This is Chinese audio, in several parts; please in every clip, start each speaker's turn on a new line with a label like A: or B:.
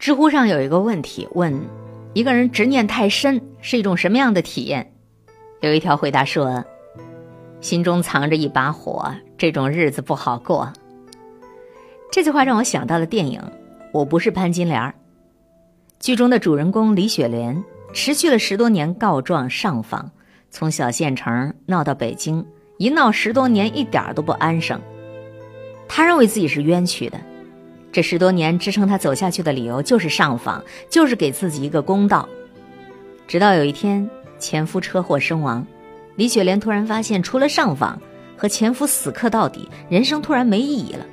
A: 知乎上有一个问题问：一个人执念太深是一种什么样的体验？有一条回答说：心中藏着一把火，这种日子不好过。这句话让我想到了电影《我不是潘金莲》。剧中的主人公李雪莲持续了十多年告状上访，从小县城闹到北京，一闹十多年，一点都不安生。他认为自己是冤屈的，这十多年支撑他走下去的理由就是上访，就是给自己一个公道。直到有一天，前夫车祸身亡，李雪莲突然发现，除了上访和前夫死磕到底，人生突然没意义了。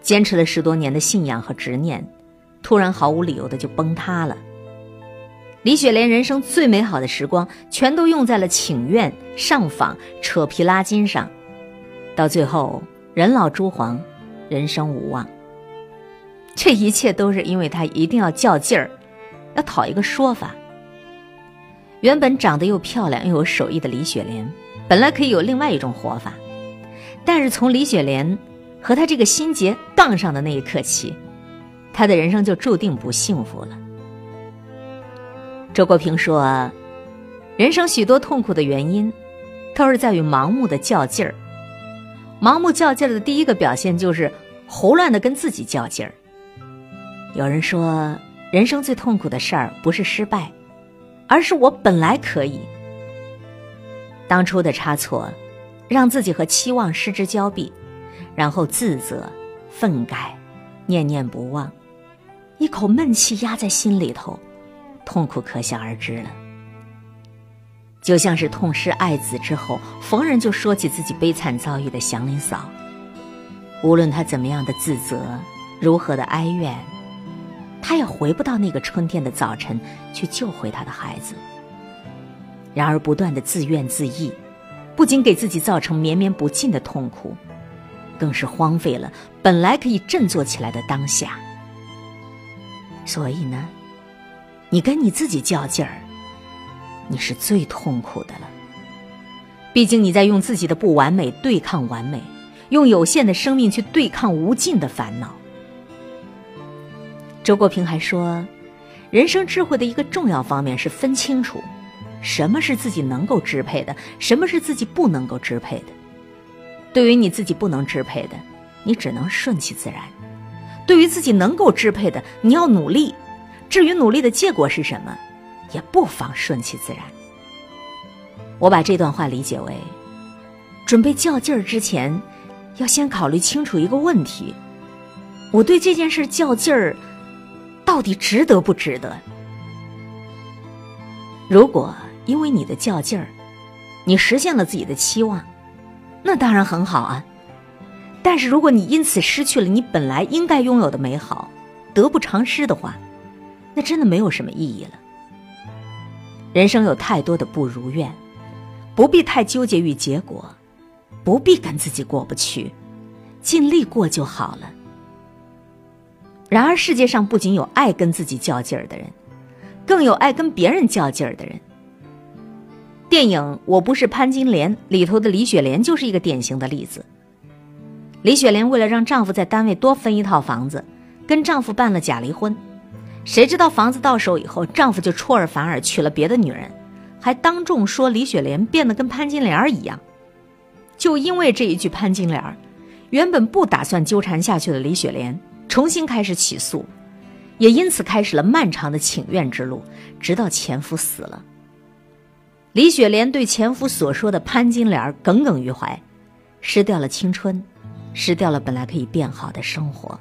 A: 坚持了十多年的信仰和执念，突然毫无理由的就崩塌了。李雪莲人生最美好的时光，全都用在了请愿、上访、扯皮拉筋上，到最后。人老珠黄，人生无望。这一切都是因为他一定要较劲儿，要讨一个说法。原本长得又漂亮又有手艺的李雪莲，本来可以有另外一种活法，但是从李雪莲和他这个心结杠上的那一刻起，他的人生就注定不幸福了。周国平说：“人生许多痛苦的原因，都是在于盲目的较劲儿。”盲目较劲儿的第一个表现就是胡乱的跟自己较劲儿。有人说，人生最痛苦的事儿不是失败，而是我本来可以。当初的差错，让自己和期望失之交臂，然后自责、愤慨、念念不忘，一口闷气压在心里头，痛苦可想而知了。就像是痛失爱子之后，逢人就说起自己悲惨遭遇的祥林嫂。无论他怎么样的自责，如何的哀怨，他也回不到那个春天的早晨去救回他的孩子。然而，不断的自怨自艾，不仅给自己造成绵绵不尽的痛苦，更是荒废了本来可以振作起来的当下。所以呢，你跟你自己较劲儿。你是最痛苦的了。毕竟你在用自己的不完美对抗完美，用有限的生命去对抗无尽的烦恼。周国平还说，人生智慧的一个重要方面是分清楚，什么是自己能够支配的，什么是自己不能够支配的。对于你自己不能支配的，你只能顺其自然；对于自己能够支配的，你要努力。至于努力的结果是什么？也不妨顺其自然。我把这段话理解为：准备较劲儿之前，要先考虑清楚一个问题：我对这件事较劲儿，到底值得不值得？如果因为你的较劲儿，你实现了自己的期望，那当然很好啊。但是如果你因此失去了你本来应该拥有的美好，得不偿失的话，那真的没有什么意义了。人生有太多的不如愿，不必太纠结于结果，不必跟自己过不去，尽力过就好了。然而，世界上不仅有爱跟自己较劲儿的人，更有爱跟别人较劲儿的人。电影《我不是潘金莲》里头的李雪莲就是一个典型的例子。李雪莲为了让丈夫在单位多分一套房子，跟丈夫办了假离婚。谁知道房子到手以后，丈夫就出尔反尔娶了别的女人，还当众说李雪莲变得跟潘金莲一样。就因为这一句潘金莲，原本不打算纠缠下去的李雪莲重新开始起诉，也因此开始了漫长的请愿之路，直到前夫死了。李雪莲对前夫所说的潘金莲耿耿于怀，失掉了青春，失掉了本来可以变好的生活。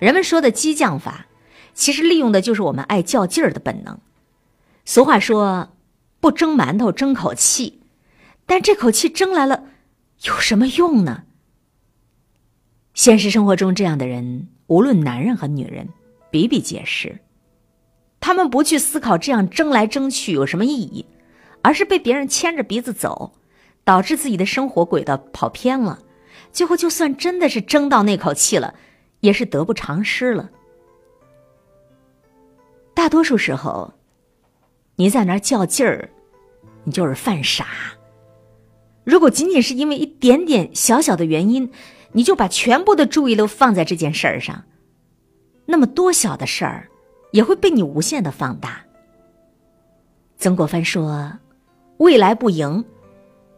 A: 人们说的激将法。其实利用的就是我们爱较劲儿的本能。俗话说：“不蒸馒头争口气”，但这口气争来了，有什么用呢？现实生活中，这样的人，无论男人和女人，比比皆是。他们不去思考这样争来争去有什么意义，而是被别人牵着鼻子走，导致自己的生活轨道跑偏了。最后，就算真的是争到那口气了，也是得不偿失了。大多数时候，你在那儿较劲儿，你就是犯傻。如果仅仅是因为一点点小小的原因，你就把全部的注意都放在这件事儿上，那么多小的事儿也会被你无限的放大。曾国藩说：“未来不迎，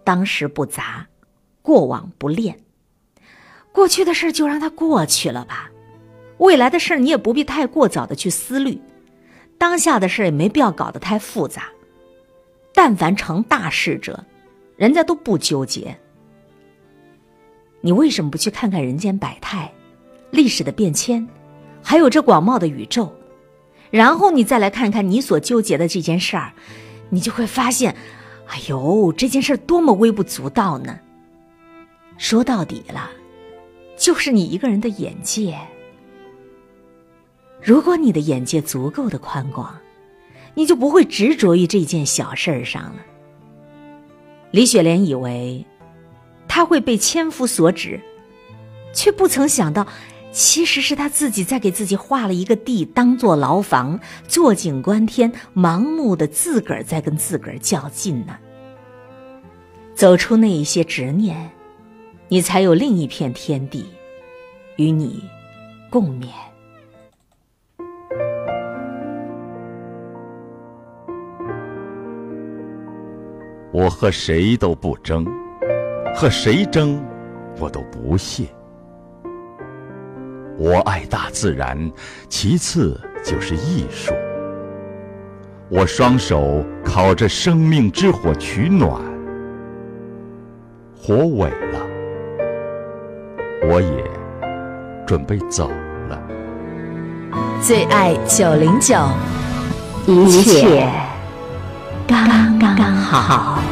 A: 当时不杂，过往不恋。过去的事儿就让它过去了吧，未来的事儿你也不必太过早的去思虑，当下的事儿也没必要搞得太复杂。但凡成大事者，人家都不纠结。你为什么不去看看人间百态，历史的变迁，还有这广袤的宇宙？”然后你再来看看你所纠结的这件事儿，你就会发现，哎呦，这件事多么微不足道呢！说到底了，就是你一个人的眼界。如果你的眼界足够的宽广，你就不会执着于这件小事儿上了。李雪莲以为，他会被千夫所指，却不曾想到。其实是他自己在给自己画了一个地，当做牢房，坐井观天，盲目的自个儿在跟自个儿较劲呢。走出那一些执念，你才有另一片天地，与你共勉。
B: 我和谁都不争，和谁争，我都不屑。我爱大自然，其次就是艺术。我双手烤着生命之火取暖，火萎了，我也准备走了。
C: 最爱九零九，
A: 一切刚刚好。